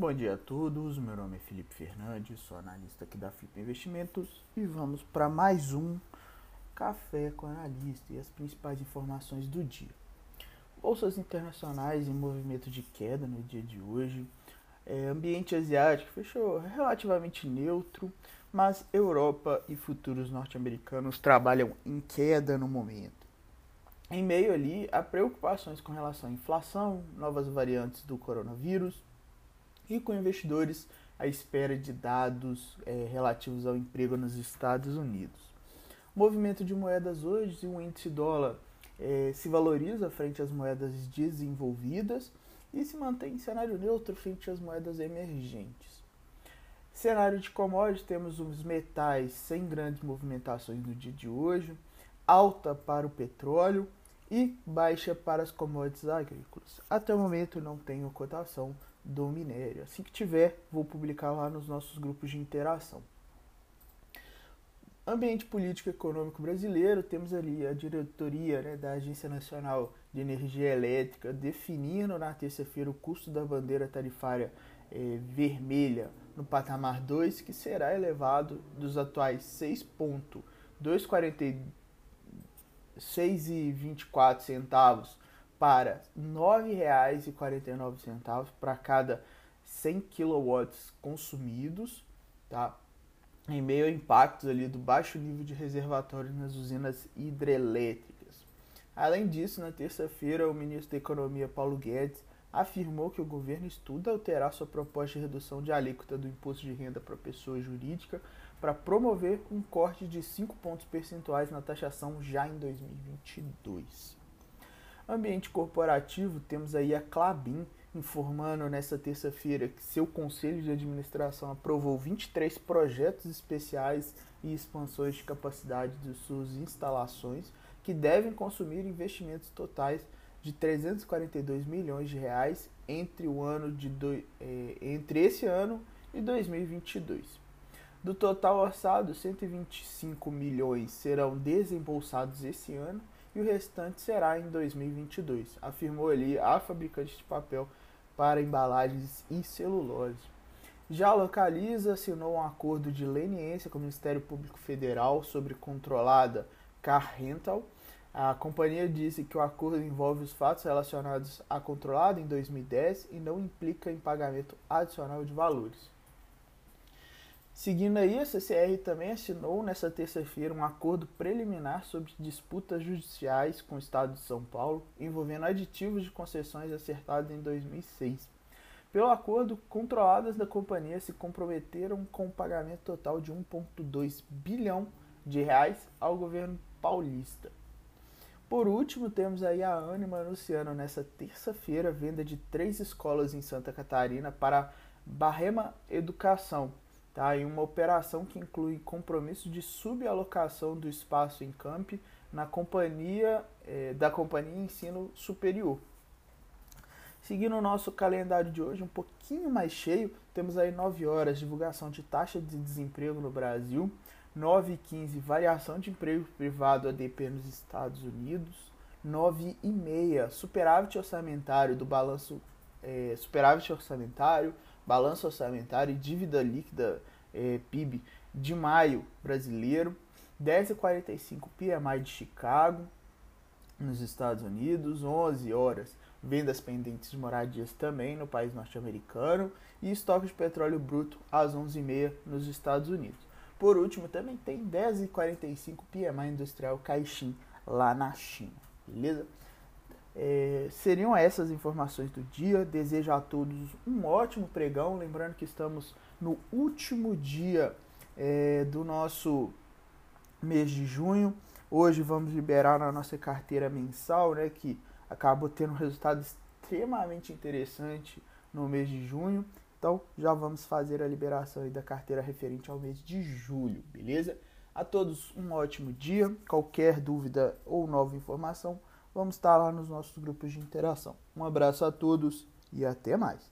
Bom dia a todos, meu nome é Felipe Fernandes, sou analista aqui da Flip Investimentos e vamos para mais um Café com Analista e as principais informações do dia. Bolsas internacionais em movimento de queda no dia de hoje, é, ambiente asiático fechou relativamente neutro, mas Europa e futuros norte-americanos trabalham em queda no momento. Em meio ali a preocupações com relação à inflação, novas variantes do coronavírus e com investidores à espera de dados é, relativos ao emprego nos Estados Unidos. O movimento de moedas hoje, o índice dólar é, se valoriza frente às moedas desenvolvidas e se mantém em cenário neutro frente às moedas emergentes. Cenário de commodities, temos os metais sem grandes movimentações no dia de hoje, alta para o petróleo e baixa para as commodities agrícolas. Até o momento não tenho cotação do minério. Assim que tiver, vou publicar lá nos nossos grupos de interação. Ambiente político e econômico brasileiro, temos ali a diretoria né, da Agência Nacional de Energia Elétrica definindo na terça-feira o custo da bandeira tarifária eh, vermelha no patamar 2, que será elevado dos atuais 6,242 6,24 centavos para R$ 9,49 para cada 100 kW consumidos, tá? Em meio a impactos ali do baixo nível de reservatório nas usinas hidrelétricas. Além disso, na terça-feira, o ministro da Economia Paulo Guedes afirmou que o governo estuda alterar sua proposta de redução de alíquota do imposto de renda para pessoa jurídica para promover um corte de 5 pontos percentuais na taxação já em 2022. Ambiente corporativo, temos aí a Clabin informando nesta terça-feira que seu conselho de administração aprovou 23 projetos especiais e expansões de capacidade de suas instalações que devem consumir investimentos totais de 342 milhões de reais entre o ano de do, eh, entre esse ano e 2022. Do total orçado, 125 milhões serão desembolsados esse ano e o restante será em 2022, afirmou ali a fabricante de papel para embalagens e celulose. Já Localiza assinou um acordo de leniência com o Ministério Público Federal sobre controlada Car Rental. A companhia disse que o acordo envolve os fatos relacionados à controlada em 2010 e não implica em pagamento adicional de valores. Seguindo aí, a CCR também assinou nesta terça-feira um acordo preliminar sobre disputas judiciais com o Estado de São Paulo envolvendo aditivos de concessões acertados em 2006. Pelo acordo, controladas da companhia se comprometeram com o pagamento total de 1,2 bilhão de reais ao governo paulista. Por último, temos aí a Anima anunciando nesta terça-feira a venda de três escolas em Santa Catarina para Barrema Educação, tá? em uma operação que inclui compromisso de subalocação do espaço em camp na companhia eh, da companhia ensino superior. Seguindo o nosso calendário de hoje, um pouquinho mais cheio, temos aí 9 horas divulgação de taxa de desemprego no Brasil, 9 e 15 variação de emprego privado ADP nos Estados Unidos, 9 e meia superávit orçamentário do balanço eh, superávit orçamentário, balanço orçamentário e dívida líquida é, PIB de maio brasileiro, 10h45 PMI de Chicago, nos Estados Unidos, 11 horas vendas pendentes de moradias também no país norte-americano e estoque de petróleo bruto às 11h30 nos Estados Unidos. Por último, também tem 10h45 PMI industrial Caixin lá na China, beleza? É, seriam essas informações do dia. Desejo a todos um ótimo pregão. Lembrando que estamos no último dia é, do nosso mês de junho. Hoje vamos liberar a nossa carteira mensal, né, que acabou tendo um resultado extremamente interessante no mês de junho. Então já vamos fazer a liberação da carteira referente ao mês de julho, beleza? A todos um ótimo dia. Qualquer dúvida ou nova informação, vamos estar lá nos nossos grupos de interação. Um abraço a todos e até mais.